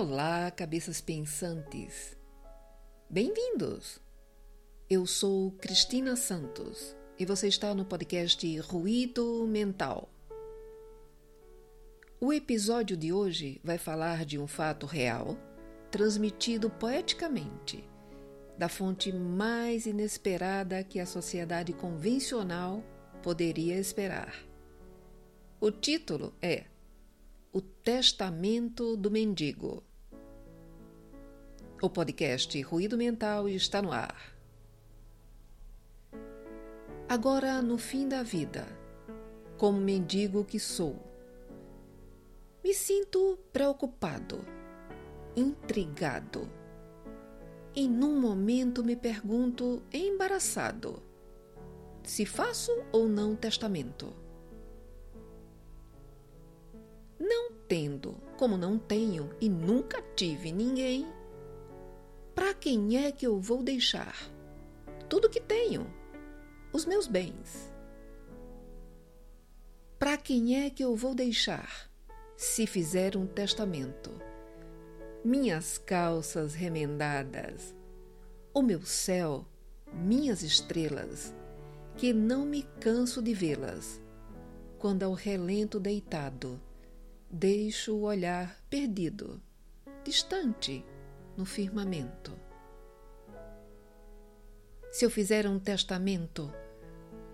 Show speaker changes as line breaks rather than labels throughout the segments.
Olá, cabeças pensantes. Bem-vindos. Eu sou Cristina Santos e você está no podcast Ruído Mental. O episódio de hoje vai falar de um fato real, transmitido poeticamente, da fonte mais inesperada que a sociedade convencional poderia esperar. O título é O Testamento do Mendigo. O podcast Ruído Mental está no ar. Agora, no fim da vida, como mendigo que sou, me sinto preocupado, intrigado. E num momento me pergunto, embaraçado, se faço ou não testamento. Não tendo, como não tenho e nunca tive ninguém, quem é que eu vou deixar? Tudo que tenho, os meus bens. Para quem é que eu vou deixar se fizer um testamento? Minhas calças remendadas, o meu céu, minhas estrelas, que não me canso de vê-las, quando ao relento deitado deixo o olhar perdido, distante no firmamento. Se eu fizer um testamento,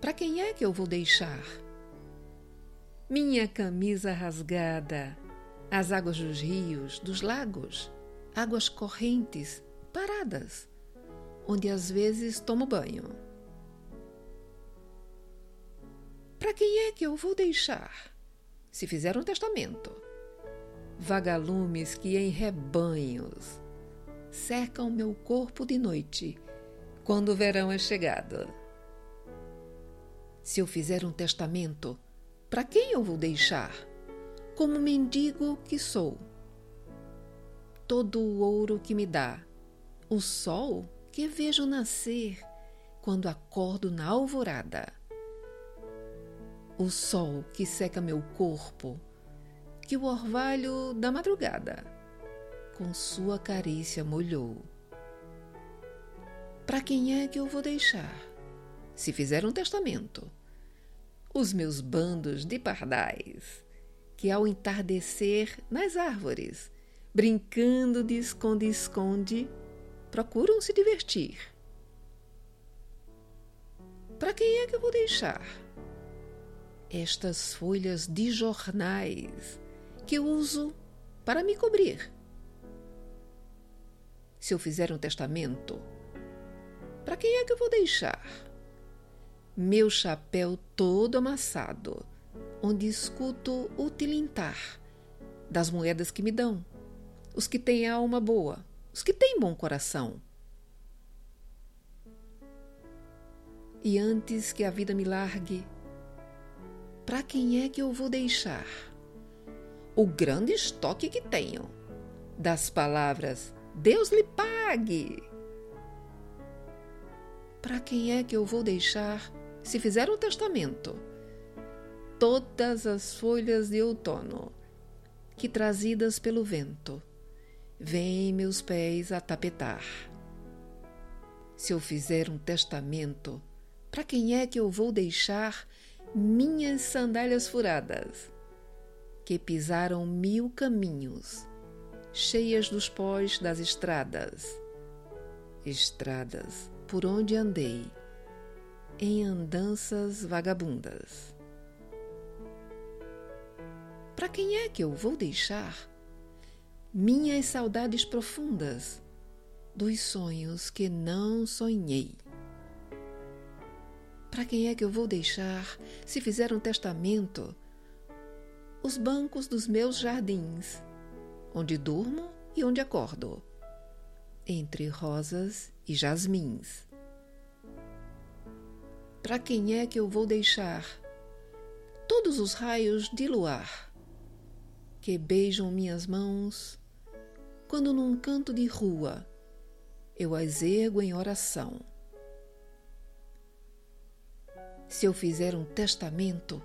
para quem é que eu vou deixar? Minha camisa rasgada, as águas dos rios, dos lagos, águas correntes, paradas, onde às vezes tomo banho. Para quem é que eu vou deixar? se fizer um testamento. Vagalumes que em rebanhos cercam meu corpo de noite, quando o verão é chegado. Se eu fizer um testamento, para quem eu vou deixar? Como mendigo que sou. Todo o ouro que me dá, o sol que vejo nascer quando acordo na alvorada o sol que seca meu corpo, que o orvalho da madrugada com sua carícia molhou. Para quem é que eu vou deixar, se fizer um testamento? Os meus bandos de pardais, que ao entardecer nas árvores, brincando de esconde-esconde, procuram se divertir. Para quem é que eu vou deixar? estas folhas de jornais que eu uso para me cobrir. Se eu fizer um testamento, para quem é que eu vou deixar? Meu chapéu todo amassado, onde escuto o tilintar das moedas que me dão, os que têm alma boa, os que têm bom coração. E antes que a vida me largue, para quem é que eu vou deixar? O grande estoque que tenho das palavras Deus lhe pague. Para quem é que eu vou deixar, se fizer um testamento, todas as folhas de outono que, trazidas pelo vento, vêm meus pés a tapetar? Se eu fizer um testamento, para quem é que eu vou deixar minhas sandálias furadas, que pisaram mil caminhos, cheias dos pós das estradas, estradas por onde andei, em andanças vagabundas. Para quem é que eu vou deixar minhas saudades profundas dos sonhos que não sonhei? Para quem é que eu vou deixar, se fizer um testamento, os bancos dos meus jardins, onde durmo e onde acordo, entre rosas e jasmins? Para quem é que eu vou deixar todos os raios de luar que beijam minhas mãos quando num canto de rua eu as ergo em oração? Se eu fizer um testamento,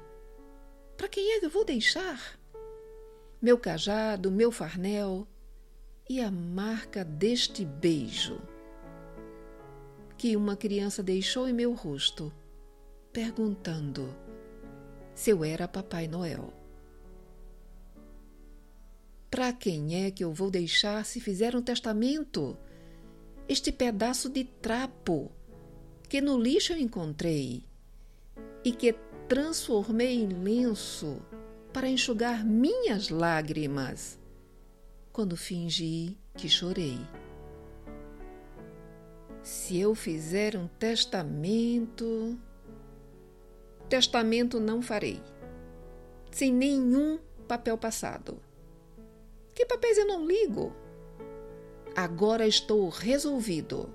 para quem é que eu vou deixar? Meu cajado, meu farnel, e a marca deste beijo que uma criança deixou em meu rosto, perguntando se eu era Papai Noel. Para quem é que eu vou deixar se fizer um testamento? Este pedaço de trapo que no lixo eu encontrei e que transformei em lenço para enxugar minhas lágrimas quando fingi que chorei. Se eu fizer um testamento, testamento não farei, sem nenhum papel passado. Que papéis eu não ligo? Agora estou resolvido.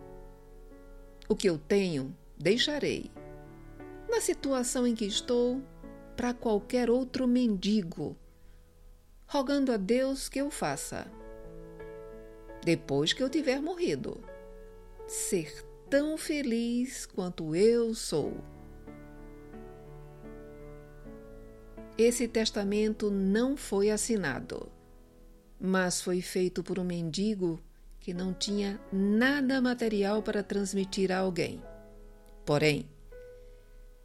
O que eu tenho, deixarei. Na situação em que estou, para qualquer outro mendigo, rogando a Deus que eu faça. Depois que eu tiver morrido, ser tão feliz quanto eu sou. Esse testamento não foi assinado mas foi feito por um mendigo que não tinha nada material para transmitir a alguém. Porém,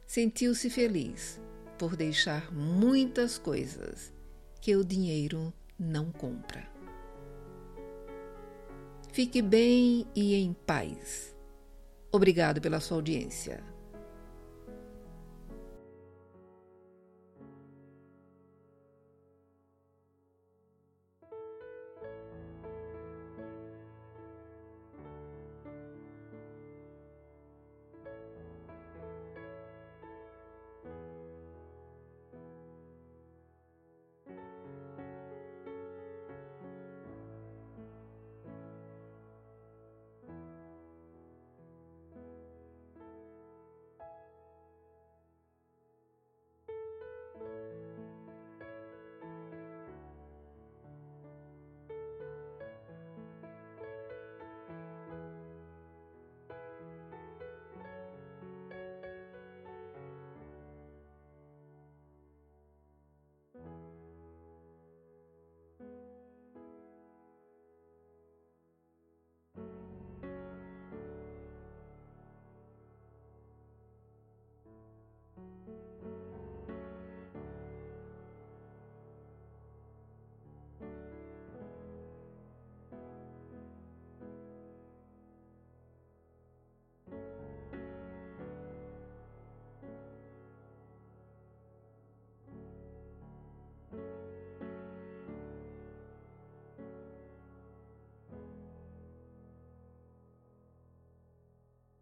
sentiu-se feliz por deixar muitas coisas que o dinheiro não compra. Fique bem e em paz. Obrigado pela sua audiência.